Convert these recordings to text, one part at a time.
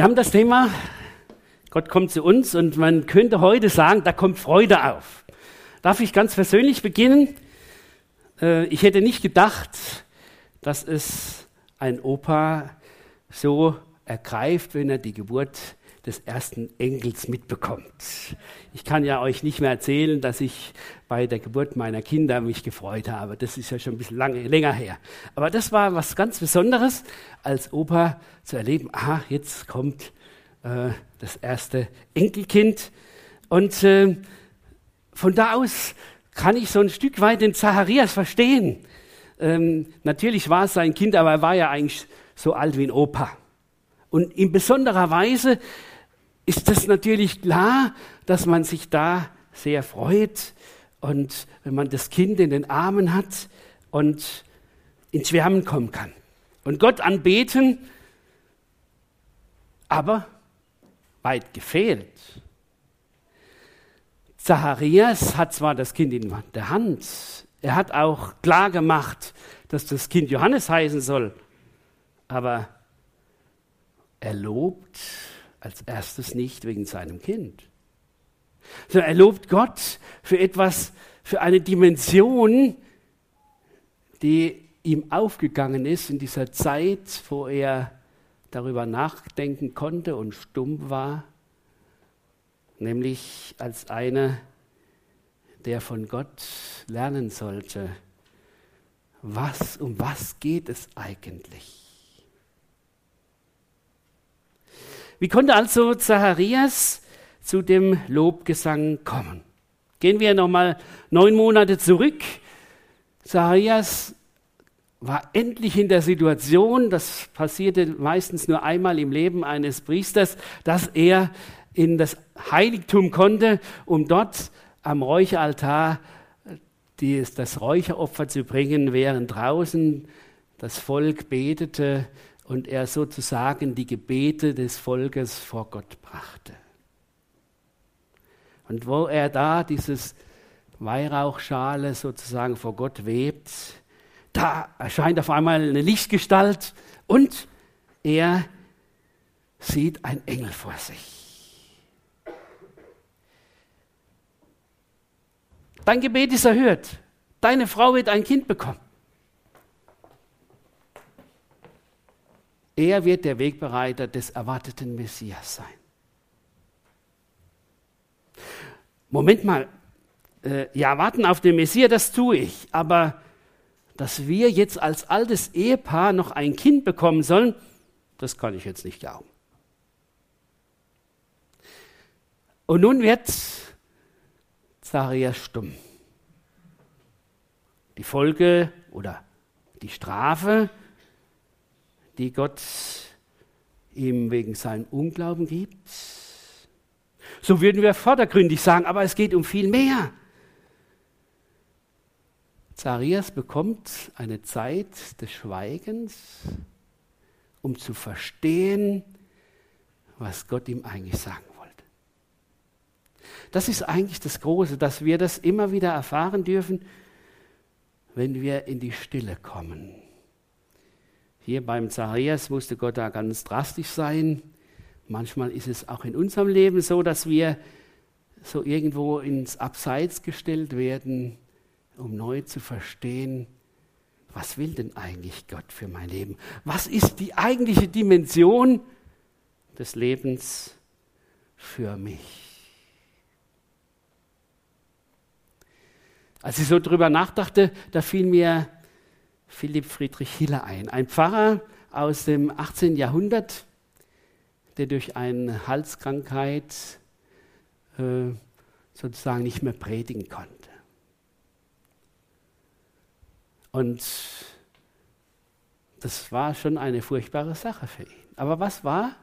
Wir haben das Thema, Gott kommt zu uns und man könnte heute sagen, da kommt Freude auf. Darf ich ganz persönlich beginnen? Äh, ich hätte nicht gedacht, dass es ein Opa so ergreift, wenn er die Geburt des ersten Enkels mitbekommt. Ich kann ja euch nicht mehr erzählen, dass ich bei der Geburt meiner Kinder mich gefreut habe. Das ist ja schon ein bisschen lange, länger her. Aber das war was ganz Besonderes, als Opa zu erleben, aha, jetzt kommt äh, das erste Enkelkind. Und äh, von da aus kann ich so ein Stück weit den Zacharias verstehen. Ähm, natürlich war es sein Kind, aber er war ja eigentlich so alt wie ein Opa. Und in besonderer Weise ist das natürlich klar, dass man sich da sehr freut und wenn man das Kind in den Armen hat und ins Schwärmen kommen kann. Und Gott anbeten, aber weit gefehlt. Zacharias hat zwar das Kind in der Hand, er hat auch klar gemacht, dass das Kind Johannes heißen soll, aber er lobt als erstes nicht wegen seinem Kind, sondern er lobt Gott für etwas, für eine Dimension, die ihm aufgegangen ist in dieser Zeit, wo er darüber nachdenken konnte und stumm war, nämlich als einer, der von Gott lernen sollte, was, um was geht es eigentlich? Wie konnte also Zacharias zu dem Lobgesang kommen? Gehen wir nochmal neun Monate zurück. Zacharias war endlich in der Situation, das passierte meistens nur einmal im Leben eines Priesters, dass er in das Heiligtum konnte, um dort am Räucheraltar das Räucheropfer zu bringen, während draußen das Volk betete und er sozusagen die Gebete des Volkes vor Gott brachte. Und wo er da dieses Weihrauchschale sozusagen vor Gott webt, da erscheint auf einmal eine Lichtgestalt und er sieht ein Engel vor sich. Dein Gebet ist erhört. Deine Frau wird ein Kind bekommen. Er wird der Wegbereiter des erwarteten Messias sein. Moment mal, äh, ja, warten auf den Messias, das tue ich, aber dass wir jetzt als altes Ehepaar noch ein Kind bekommen sollen, das kann ich jetzt nicht glauben. Und nun wird Zacharias stumm. Die Folge oder die Strafe die Gott ihm wegen seinem Unglauben gibt. So würden wir vordergründig sagen, aber es geht um viel mehr. Zacharias bekommt eine Zeit des Schweigens, um zu verstehen, was Gott ihm eigentlich sagen wollte. Das ist eigentlich das Große, dass wir das immer wieder erfahren dürfen, wenn wir in die Stille kommen. Hier beim Zacharias musste Gott da ganz drastisch sein. Manchmal ist es auch in unserem Leben so, dass wir so irgendwo ins Abseits gestellt werden, um neu zu verstehen, was will denn eigentlich Gott für mein Leben? Was ist die eigentliche Dimension des Lebens für mich? Als ich so drüber nachdachte, da fiel mir Philipp Friedrich Hiller ein. Ein Pfarrer aus dem 18. Jahrhundert, der durch eine Halskrankheit äh, sozusagen nicht mehr predigen konnte. Und das war schon eine furchtbare Sache für ihn. Aber was war?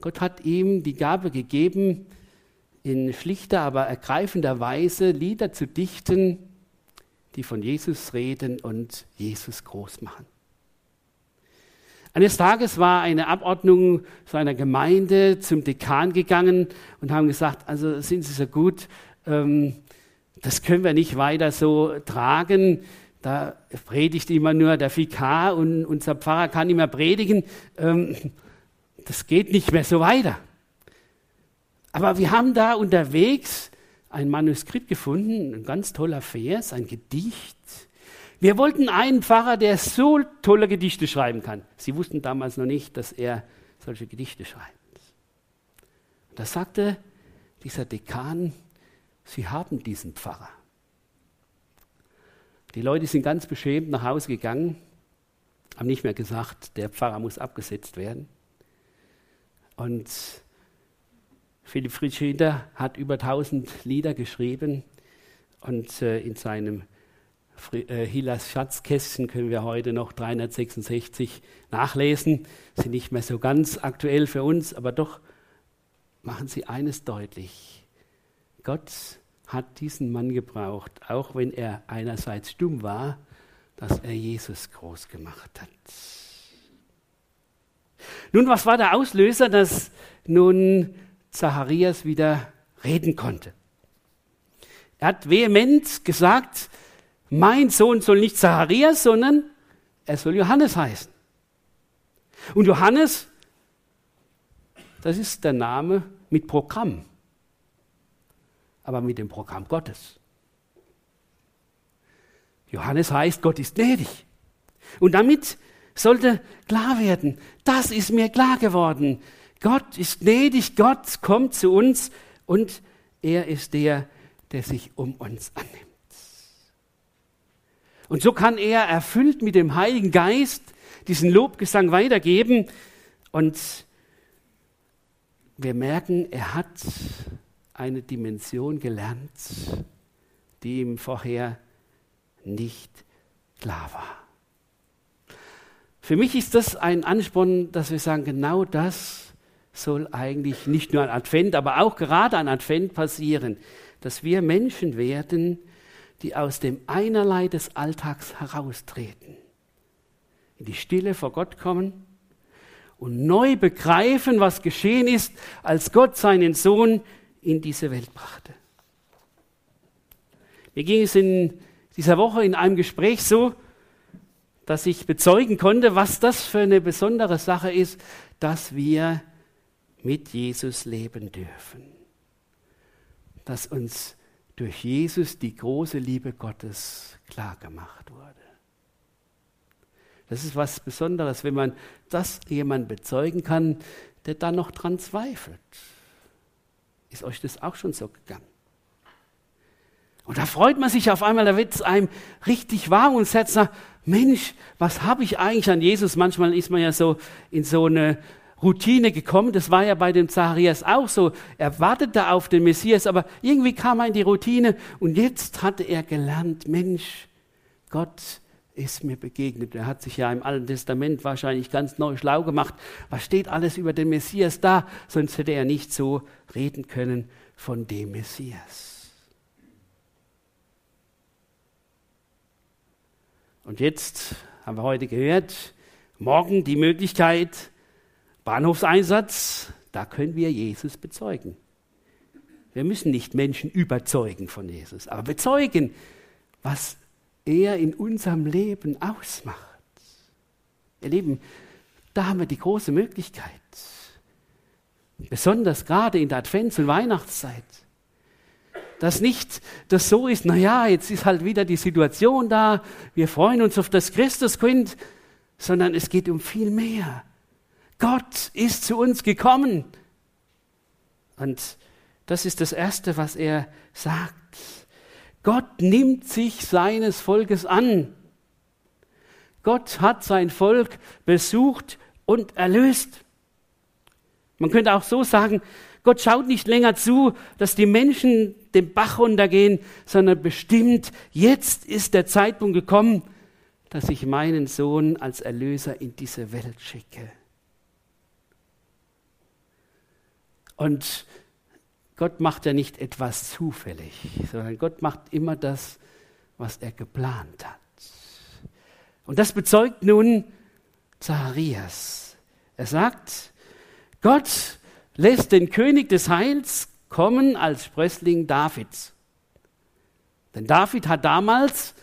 Gott hat ihm die Gabe gegeben, in schlichter, aber ergreifender Weise Lieder zu dichten, die von Jesus reden und Jesus groß machen. Eines Tages war eine Abordnung seiner Gemeinde zum Dekan gegangen und haben gesagt, also sind Sie so gut, ähm, das können wir nicht weiter so tragen. Da predigt immer nur der Vikar und unser Pfarrer kann immer predigen. Ähm, das geht nicht mehr so weiter. Aber wir haben da unterwegs ein Manuskript gefunden, ein ganz toller Vers, ein Gedicht. Wir wollten einen Pfarrer, der so tolle Gedichte schreiben kann. Sie wussten damals noch nicht, dass er solche Gedichte schreibt. Da sagte dieser Dekan, Sie haben diesen Pfarrer. Die Leute sind ganz beschämt nach Hause gegangen, haben nicht mehr gesagt, der Pfarrer muss abgesetzt werden. Und Philipp Friedschinter hat über 1000 Lieder geschrieben und äh, in seinem äh, Hillas Schatzkästchen können wir heute noch 366 nachlesen. Sind nicht mehr so ganz aktuell für uns, aber doch machen sie eines deutlich. Gott hat diesen Mann gebraucht, auch wenn er einerseits stumm war, dass er Jesus groß gemacht hat. Nun, was war der Auslöser, dass nun Zacharias wieder reden konnte? Er hat vehement gesagt, mein Sohn soll nicht Zacharias, sondern er soll Johannes heißen. Und Johannes, das ist der Name mit Programm, aber mit dem Programm Gottes. Johannes heißt, Gott ist gnädig. Und damit sollte klar werden, das ist mir klar geworden. Gott ist gnädig, Gott kommt zu uns und er ist der, der sich um uns annimmt. Und so kann er erfüllt mit dem Heiligen Geist diesen Lobgesang weitergeben. Und wir merken, er hat eine Dimension gelernt, die ihm vorher nicht klar war. Für mich ist das ein Ansporn, dass wir sagen, genau das soll eigentlich nicht nur an Advent, aber auch gerade an Advent passieren, dass wir Menschen werden, die aus dem Einerlei des Alltags heraustreten, in die Stille vor Gott kommen und neu begreifen, was geschehen ist, als Gott seinen Sohn in diese Welt brachte. Mir ging es in dieser Woche in einem Gespräch so, dass ich bezeugen konnte, was das für eine besondere Sache ist, dass wir mit Jesus leben dürfen. Dass uns durch Jesus die große Liebe Gottes klargemacht wurde. Das ist was Besonderes, wenn man das jemand bezeugen kann, der dann noch dran zweifelt. Ist euch das auch schon so gegangen? Und da freut man sich auf einmal, da wird es einem richtig warm und nach, Mensch, was habe ich eigentlich an Jesus? Manchmal ist man ja so in so eine Routine gekommen. Das war ja bei dem Zacharias auch so. Er wartete auf den Messias, aber irgendwie kam er in die Routine und jetzt hatte er gelernt, Mensch, Gott ist mir begegnet. Er hat sich ja im Alten Testament wahrscheinlich ganz neu schlau gemacht. Was steht alles über den Messias da? Sonst hätte er nicht so reden können von dem Messias. Und jetzt haben wir heute gehört, morgen die Möglichkeit, Bahnhofseinsatz, da können wir Jesus bezeugen. Wir müssen nicht Menschen überzeugen von Jesus, aber bezeugen, was er in unserem Leben ausmacht. Ihr Lieben, da haben wir die große Möglichkeit, besonders gerade in der Advents- und Weihnachtszeit, dass nicht das so ist, naja, jetzt ist halt wieder die Situation da, wir freuen uns auf das Christuskind, sondern es geht um viel mehr. Gott ist zu uns gekommen. Und das ist das Erste, was er sagt. Gott nimmt sich seines Volkes an. Gott hat sein Volk besucht und erlöst. Man könnte auch so sagen, Gott schaut nicht länger zu, dass die Menschen den Bach runtergehen, sondern bestimmt, jetzt ist der Zeitpunkt gekommen, dass ich meinen Sohn als Erlöser in diese Welt schicke. Und Gott macht ja nicht etwas zufällig, sondern Gott macht immer das, was er geplant hat. Und das bezeugt nun Zacharias. Er sagt, Gott lässt den König des Heils kommen als Sprössling Davids. Denn David hat damals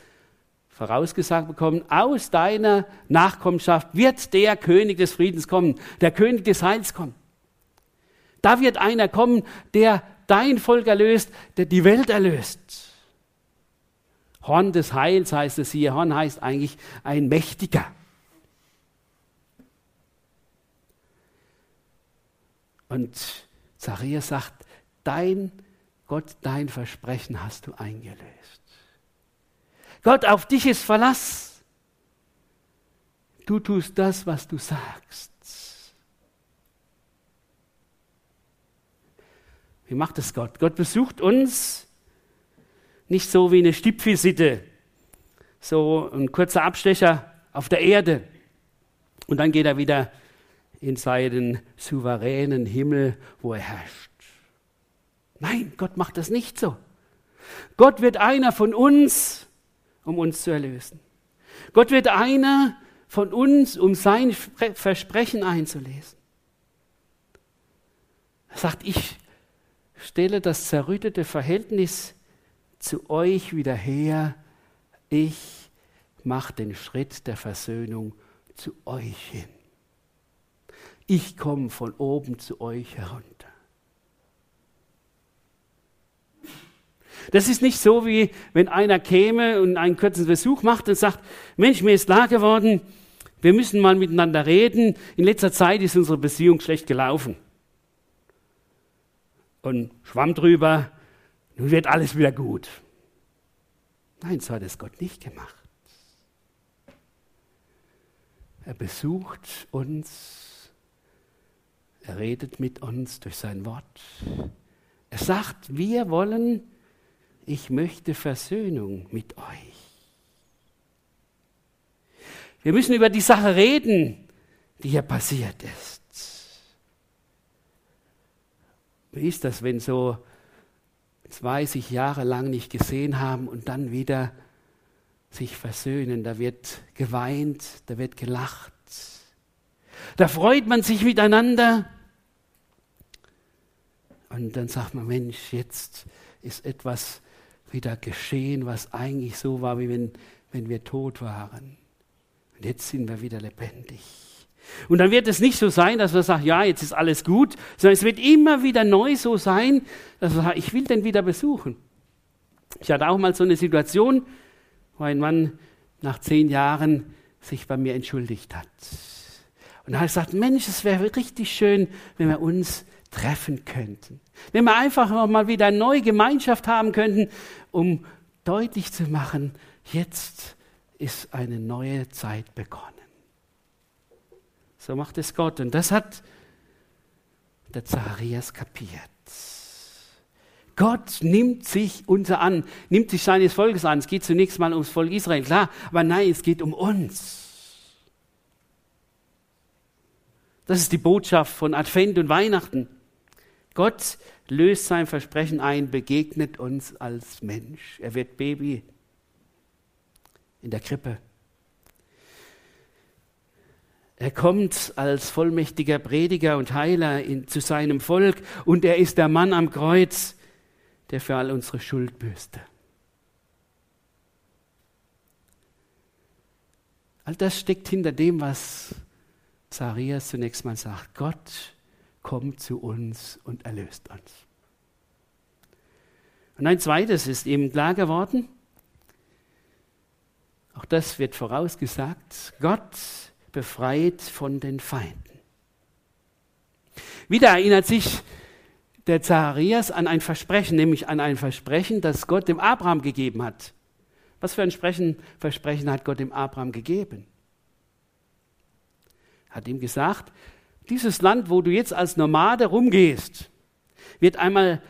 vorausgesagt bekommen, aus deiner Nachkommenschaft wird der König des Friedens kommen, der König des Heils kommen. Da wird einer kommen, der dein Volk erlöst, der die Welt erlöst. Horn des Heils heißt es hier. Horn heißt eigentlich ein Mächtiger. Und Zacharias sagt, dein Gott, dein Versprechen hast du eingelöst. Gott, auf dich ist Verlass. Du tust das, was du sagst. Wie macht es Gott? Gott besucht uns nicht so wie eine Stippvisite, so ein kurzer Abstecher auf der Erde und dann geht er wieder in seinen souveränen Himmel, wo er herrscht. Nein, Gott macht das nicht so. Gott wird einer von uns, um uns zu erlösen. Gott wird einer von uns, um sein Versprechen einzulesen. Er sagt, ich stelle das zerrüttete Verhältnis zu euch wieder her. Ich mache den Schritt der Versöhnung zu euch hin. Ich komme von oben zu euch herunter. Das ist nicht so, wie wenn einer käme und einen kurzen Besuch macht und sagt, Mensch, mir ist klar geworden, wir müssen mal miteinander reden. In letzter Zeit ist unsere Beziehung schlecht gelaufen und schwamm drüber, nun wird alles wieder gut. Nein, so hat es Gott nicht gemacht. Er besucht uns, er redet mit uns durch sein Wort. Er sagt, wir wollen, ich möchte Versöhnung mit euch. Wir müssen über die Sache reden, die hier passiert ist. Wie ist das, wenn so zwei sich Jahre lang nicht gesehen haben und dann wieder sich versöhnen? Da wird geweint, da wird gelacht. Da freut man sich miteinander. Und dann sagt man, Mensch, jetzt ist etwas wieder geschehen, was eigentlich so war, wie wenn, wenn wir tot waren. Und jetzt sind wir wieder lebendig. Und dann wird es nicht so sein, dass man sagt, ja, jetzt ist alles gut, sondern es wird immer wieder neu so sein, dass man sagt, ich will den wieder besuchen. Ich hatte auch mal so eine Situation, wo ein Mann nach zehn Jahren sich bei mir entschuldigt hat. Und habe ich gesagt, Mensch, es wäre richtig schön, wenn wir uns treffen könnten. Wenn wir einfach mal wieder eine neue Gemeinschaft haben könnten, um deutlich zu machen, jetzt ist eine neue Zeit begonnen. So macht es Gott. Und das hat der Zacharias kapiert. Gott nimmt sich unser an, nimmt sich seines Volkes an. Es geht zunächst mal ums Volk Israel, klar, aber nein, es geht um uns. Das ist die Botschaft von Advent und Weihnachten. Gott löst sein Versprechen ein, begegnet uns als Mensch. Er wird Baby in der Krippe. Er kommt als vollmächtiger Prediger und Heiler in, zu seinem Volk und er ist der Mann am Kreuz, der für all unsere Schuld büßte. All das steckt hinter dem, was Zacharias zunächst mal sagt. Gott kommt zu uns und erlöst uns. Und ein zweites ist ihm klar geworden, auch das wird vorausgesagt, Gott befreit von den Feinden. Wieder erinnert sich der Zacharias an ein Versprechen, nämlich an ein Versprechen, das Gott dem Abraham gegeben hat. Was für ein Versprechen hat Gott dem Abraham gegeben? Hat ihm gesagt, dieses Land, wo du jetzt als Nomade rumgehst, wird einmal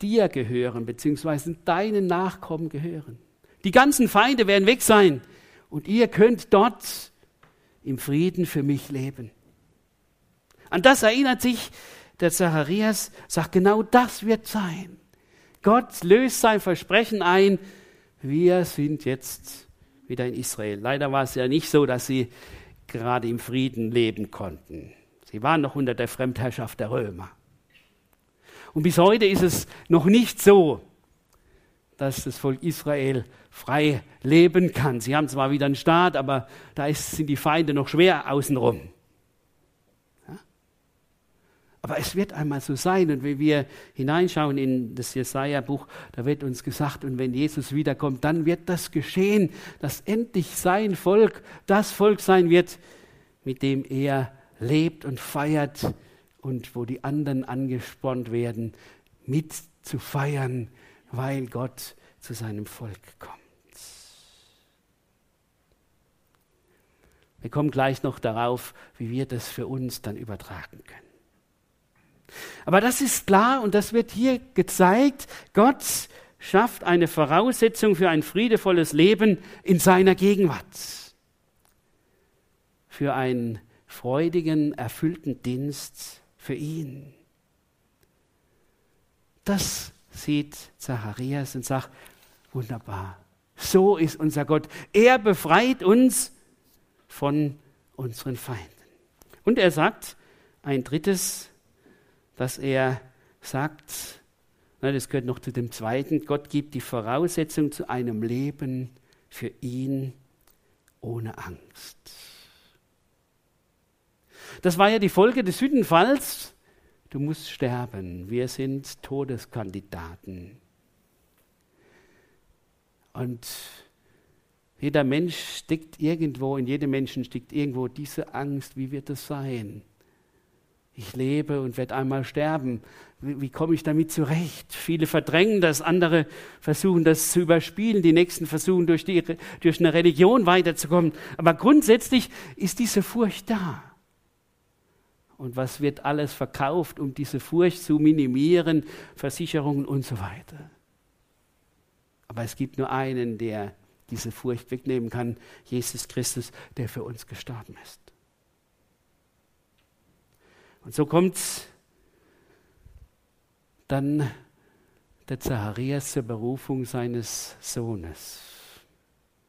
dir gehören, beziehungsweise deinen Nachkommen gehören. Die ganzen Feinde werden weg sein und ihr könnt dort im Frieden für mich leben. An das erinnert sich der Zacharias, sagt, genau das wird sein. Gott löst sein Versprechen ein, wir sind jetzt wieder in Israel. Leider war es ja nicht so, dass sie gerade im Frieden leben konnten. Sie waren noch unter der Fremdherrschaft der Römer. Und bis heute ist es noch nicht so, dass das Volk Israel frei leben kann. Sie haben zwar wieder einen Staat, aber da ist, sind die Feinde noch schwer außenrum. Ja? Aber es wird einmal so sein. Und wenn wir hineinschauen in das Jesaja-Buch, da wird uns gesagt, und wenn Jesus wiederkommt, dann wird das geschehen, dass endlich sein Volk das Volk sein wird, mit dem er lebt und feiert und wo die anderen angespornt werden, mit zu feiern, weil Gott zu seinem Volk kommt. Wir kommen gleich noch darauf, wie wir das für uns dann übertragen können. Aber das ist klar und das wird hier gezeigt. Gott schafft eine Voraussetzung für ein friedevolles Leben in seiner Gegenwart. Für einen freudigen, erfüllten Dienst für ihn. Das sieht Zacharias und sagt, wunderbar, so ist unser Gott. Er befreit uns von unseren Feinden. Und er sagt ein drittes, dass er sagt, das gehört noch zu dem zweiten, Gott gibt die Voraussetzung zu einem Leben für ihn ohne Angst. Das war ja die Folge des Sündenfalls du musst sterben, wir sind Todeskandidaten. Und jeder Mensch steckt irgendwo, in jedem Menschen steckt irgendwo diese Angst, wie wird es sein? Ich lebe und werde einmal sterben. Wie, wie komme ich damit zurecht? Viele verdrängen das, andere versuchen das zu überspielen, die nächsten versuchen durch, die, durch eine Religion weiterzukommen. Aber grundsätzlich ist diese Furcht da. Und was wird alles verkauft, um diese Furcht zu minimieren, Versicherungen und so weiter. Aber es gibt nur einen, der diese Furcht wegnehmen kann, Jesus Christus, der für uns gestorben ist. Und so kommt dann der Zacharias zur Berufung seines Sohnes.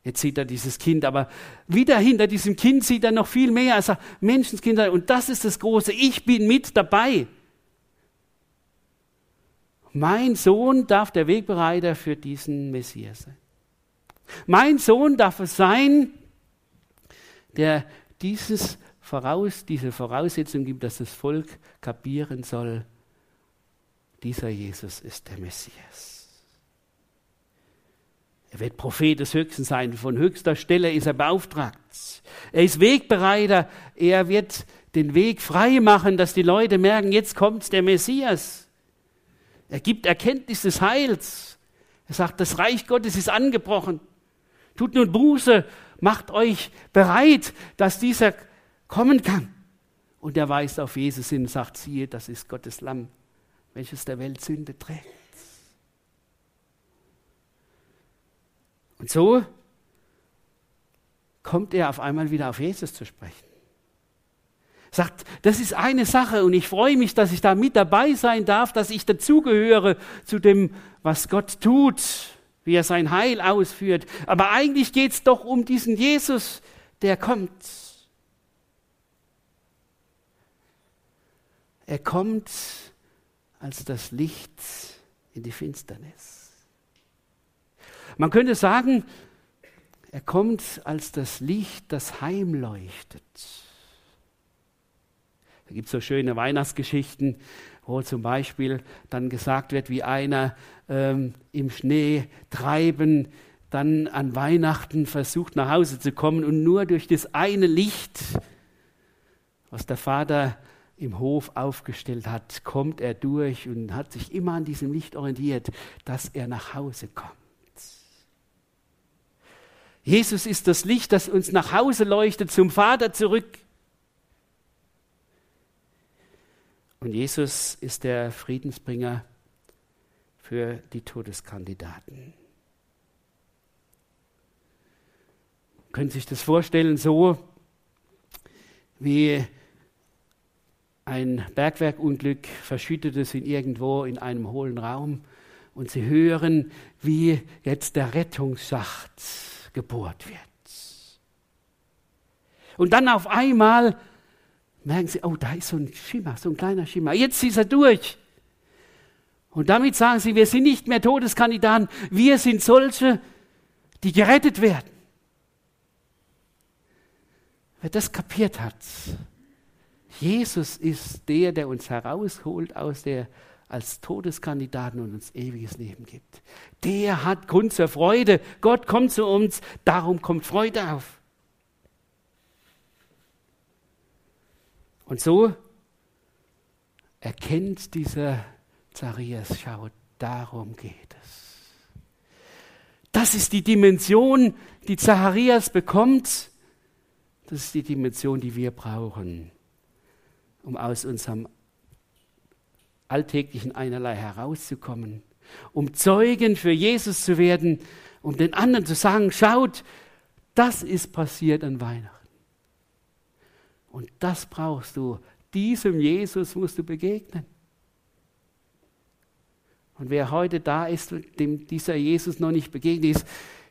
Jetzt sieht er dieses Kind, aber wieder hinter diesem Kind sieht er noch viel mehr. Er sagt, Menschenskinder, und das ist das Große, ich bin mit dabei. Mein Sohn darf der Wegbereiter für diesen Messias sein. Mein Sohn darf es sein, der dieses Voraus, diese Voraussetzung gibt, dass das Volk kapieren soll, dieser Jesus ist der Messias. Er wird Prophet des Höchsten sein. Von höchster Stelle ist er beauftragt. Er ist Wegbereiter. Er wird den Weg frei machen, dass die Leute merken, jetzt kommt der Messias. Er gibt Erkenntnis des Heils. Er sagt, das Reich Gottes ist angebrochen. Tut nun Buße, macht euch bereit, dass dieser kommen kann. Und er weist auf Jesus hin und sagt, siehe, das ist Gottes Lamm, welches der Welt Sünde trägt. Und so kommt er auf einmal wieder auf Jesus zu sprechen. Sagt, das ist eine Sache und ich freue mich, dass ich da mit dabei sein darf, dass ich dazugehöre zu dem, was Gott tut, wie er sein Heil ausführt. Aber eigentlich geht es doch um diesen Jesus, der kommt. Er kommt als das Licht in die Finsternis. Man könnte sagen, er kommt als das Licht, das heimleuchtet. Da gibt es so schöne Weihnachtsgeschichten, wo zum Beispiel dann gesagt wird, wie einer ähm, im Schnee treiben, dann an Weihnachten versucht nach Hause zu kommen und nur durch das eine Licht, was der Vater im Hof aufgestellt hat, kommt er durch und hat sich immer an diesem Licht orientiert, dass er nach Hause kommt. Jesus ist das Licht, das uns nach Hause leuchtet, zum Vater zurück. Und Jesus ist der Friedensbringer für die Todeskandidaten. Können Sie sich das vorstellen, so wie ein Bergwerkunglück verschüttet es ihn irgendwo in einem hohlen Raum und Sie hören, wie jetzt der Rettungsschacht gebohrt wird. Und dann auf einmal merken sie, oh, da ist so ein Schimmer, so ein kleiner Schimmer. Jetzt ist er durch. Und damit sagen sie, wir sind nicht mehr Todeskandidaten, wir sind solche, die gerettet werden. Wer das kapiert hat, Jesus ist der, der uns herausholt aus der als Todeskandidaten und uns ewiges Leben gibt. Der hat Grund zur Freude. Gott kommt zu uns, darum kommt Freude auf. Und so erkennt dieser Zacharias, schau, darum geht es. Das ist die Dimension, die Zacharias bekommt. Das ist die Dimension, die wir brauchen, um aus unserem alltäglichen Einerlei herauszukommen, um Zeugen für Jesus zu werden, um den anderen zu sagen, schaut, das ist passiert an Weihnachten. Und das brauchst du. Diesem Jesus musst du begegnen. Und wer heute da ist, dem dieser Jesus noch nicht begegnet ist,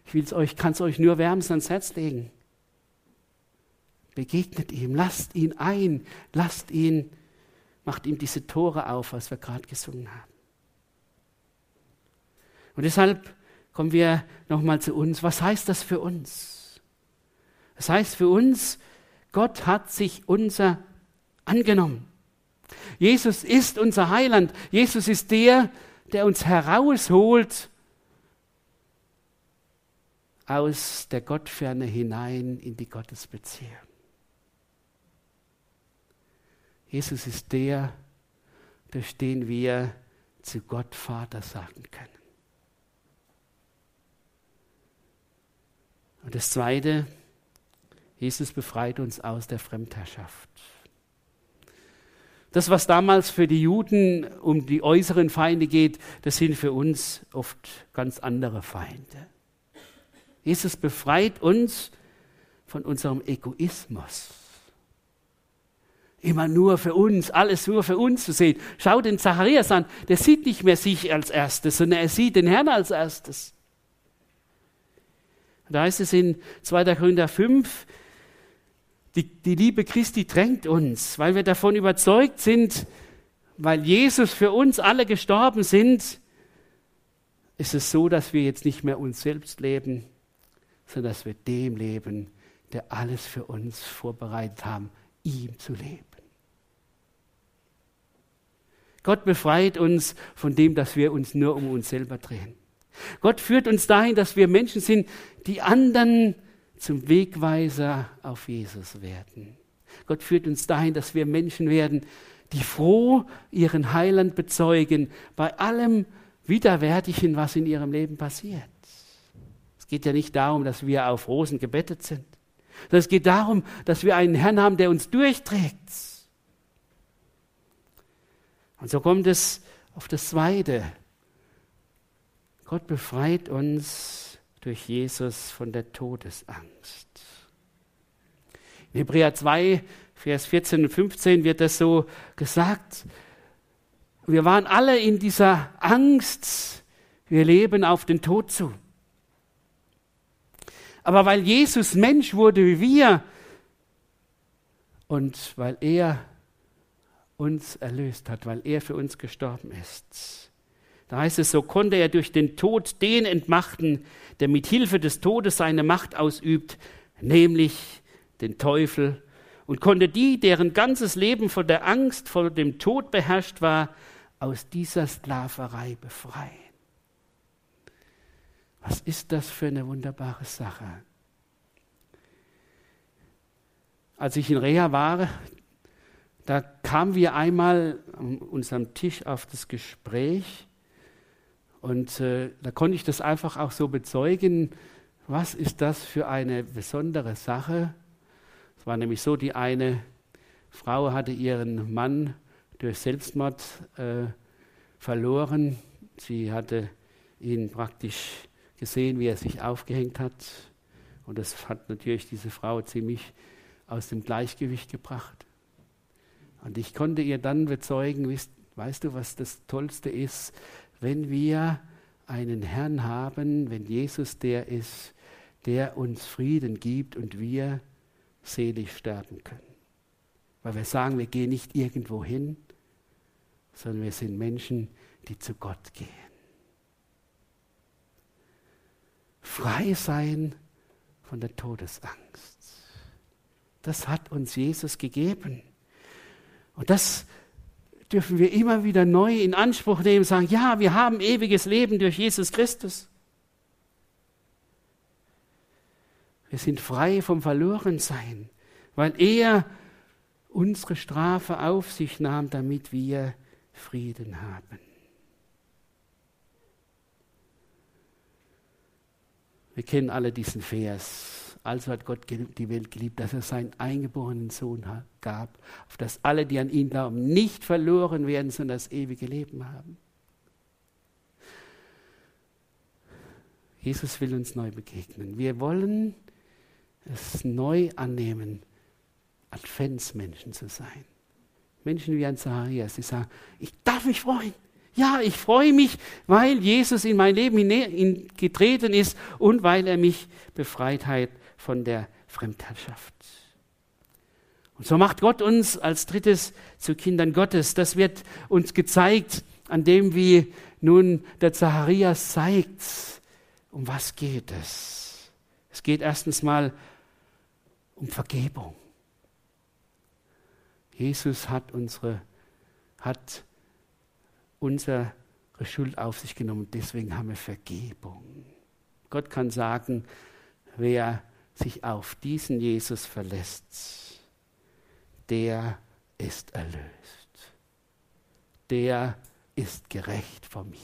ich euch, kann es euch nur wärmstens ans Herz legen. Begegnet ihm, lasst ihn ein, lasst ihn macht ihm diese Tore auf, was wir gerade gesungen haben. Und deshalb kommen wir nochmal zu uns. Was heißt das für uns? Das heißt für uns, Gott hat sich unser angenommen. Jesus ist unser Heiland. Jesus ist der, der uns herausholt aus der Gottferne hinein in die Gottesbeziehung. Jesus ist der, durch den wir zu Gott Vater sagen können. Und das Zweite, Jesus befreit uns aus der Fremdherrschaft. Das, was damals für die Juden um die äußeren Feinde geht, das sind für uns oft ganz andere Feinde. Jesus befreit uns von unserem Egoismus immer nur für uns, alles nur für uns zu sehen. Schau den Zacharias an, der sieht nicht mehr sich als erstes, sondern er sieht den Herrn als erstes. Da heißt es in 2. Korinther 5, die, die Liebe Christi drängt uns, weil wir davon überzeugt sind, weil Jesus für uns alle gestorben sind, ist es so, dass wir jetzt nicht mehr uns selbst leben, sondern dass wir dem leben, der alles für uns vorbereitet haben, ihm zu leben. Gott befreit uns von dem, dass wir uns nur um uns selber drehen. Gott führt uns dahin, dass wir Menschen sind, die anderen zum Wegweiser auf Jesus werden. Gott führt uns dahin, dass wir Menschen werden, die froh ihren Heiland bezeugen bei allem Widerwärtigen, was in ihrem Leben passiert. Es geht ja nicht darum, dass wir auf Rosen gebettet sind, sondern es geht darum, dass wir einen Herrn haben, der uns durchträgt und so kommt es auf das Zweite. Gott befreit uns durch Jesus von der Todesangst. In Hebräer 2, Vers 14 und 15 wird das so gesagt. Wir waren alle in dieser Angst. Wir leben auf den Tod zu. Aber weil Jesus Mensch wurde wie wir und weil er uns erlöst hat, weil er für uns gestorben ist. Da heißt es, so konnte er durch den Tod den entmachten, der mit Hilfe des Todes seine Macht ausübt, nämlich den Teufel, und konnte die, deren ganzes Leben von der Angst vor dem Tod beherrscht war, aus dieser Sklaverei befreien. Was ist das für eine wunderbare Sache? Als ich in Reha war, da kamen wir einmal an unserem Tisch auf das Gespräch und äh, da konnte ich das einfach auch so bezeugen, was ist das für eine besondere Sache. Es war nämlich so, die eine Frau hatte ihren Mann durch Selbstmord äh, verloren. Sie hatte ihn praktisch gesehen, wie er sich aufgehängt hat. Und das hat natürlich diese Frau ziemlich aus dem Gleichgewicht gebracht. Und ich konnte ihr dann bezeugen, weißt, weißt du, was das Tollste ist, wenn wir einen Herrn haben, wenn Jesus der ist, der uns Frieden gibt und wir selig sterben können. Weil wir sagen, wir gehen nicht irgendwo hin, sondern wir sind Menschen, die zu Gott gehen. Frei sein von der Todesangst. Das hat uns Jesus gegeben. Und das dürfen wir immer wieder neu in Anspruch nehmen, sagen, ja, wir haben ewiges Leben durch Jesus Christus. Wir sind frei vom Verlorensein, weil er unsere Strafe auf sich nahm, damit wir Frieden haben. Wir kennen alle diesen Vers. Also hat Gott die Welt geliebt, dass er seinen eingeborenen Sohn gab, auf dass alle, die an ihn glauben, nicht verloren werden, sondern das ewige Leben haben. Jesus will uns neu begegnen. Wir wollen es neu annehmen, Adventsmenschen zu sein. Menschen wie ein Zacharias, die sagen, ich darf mich freuen. Ja, ich freue mich, weil Jesus in mein Leben getreten ist und weil er mich befreit hat von der Fremdherrschaft. Und so macht Gott uns als drittes zu Kindern Gottes. Das wird uns gezeigt, an dem wie nun der Zacharias zeigt, um was geht es. Es geht erstens mal um Vergebung. Jesus hat unsere, hat unsere Schuld auf sich genommen, deswegen haben wir Vergebung. Gott kann sagen, wer sich auf diesen Jesus verlässt, der ist erlöst. Der ist gerecht vor mir.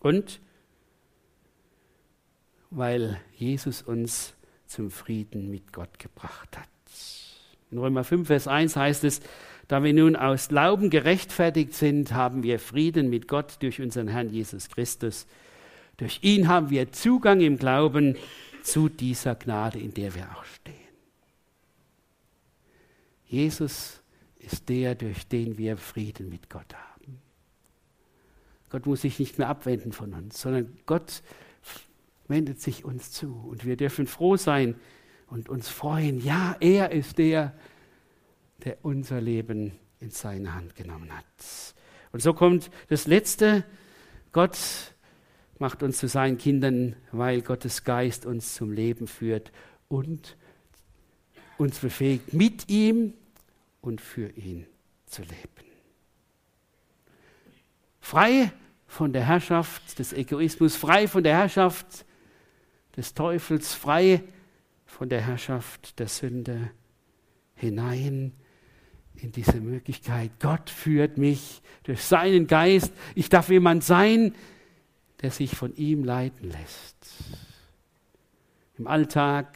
Und weil Jesus uns zum Frieden mit Gott gebracht hat. In Römer 5, Vers 1 heißt es, da wir nun aus Glauben gerechtfertigt sind, haben wir Frieden mit Gott durch unseren Herrn Jesus Christus. Durch ihn haben wir Zugang im Glauben zu dieser Gnade, in der wir auch stehen. Jesus ist der, durch den wir Frieden mit Gott haben. Gott muss sich nicht mehr abwenden von uns, sondern Gott wendet sich uns zu. Und wir dürfen froh sein und uns freuen. Ja, er ist der, der unser Leben in seine Hand genommen hat. Und so kommt das Letzte. Gott macht uns zu seinen Kindern, weil Gottes Geist uns zum Leben führt und uns befähigt, mit ihm und für ihn zu leben. Frei von der Herrschaft des Egoismus, frei von der Herrschaft des Teufels, frei von der Herrschaft der Sünde hinein in diese Möglichkeit. Gott führt mich durch seinen Geist. Ich darf jemand sein, der sich von ihm leiten lässt. Im Alltag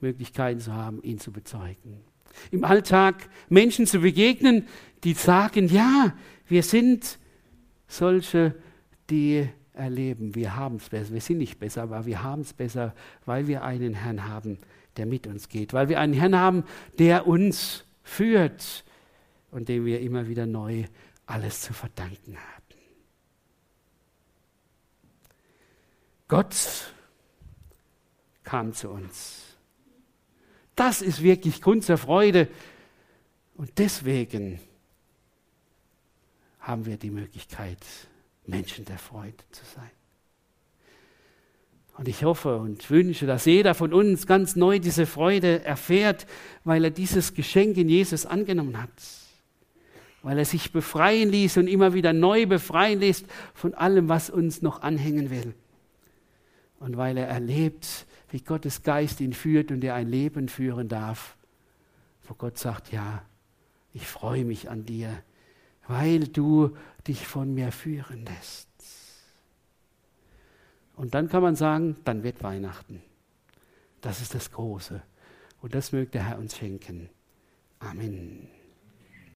Möglichkeiten zu haben, ihn zu bezeugen. Im Alltag Menschen zu begegnen, die sagen, ja, wir sind solche, die erleben, wir haben es besser. Wir sind nicht besser, aber wir haben es besser, weil wir einen Herrn haben, der mit uns geht, weil wir einen Herrn haben, der uns führt und dem wir immer wieder neu alles zu verdanken haben. Gott kam zu uns. Das ist wirklich Grund zur Freude. Und deswegen haben wir die Möglichkeit, Menschen der Freude zu sein. Und ich hoffe und wünsche, dass jeder von uns ganz neu diese Freude erfährt, weil er dieses Geschenk in Jesus angenommen hat. Weil er sich befreien ließ und immer wieder neu befreien lässt von allem, was uns noch anhängen will. Und weil er erlebt, wie Gottes Geist ihn führt und er ein Leben führen darf, wo Gott sagt, ja, ich freue mich an dir, weil du dich von mir führen lässt. Und dann kann man sagen, dann wird Weihnachten. Das ist das Große. Und das möge der Herr uns schenken. Amen.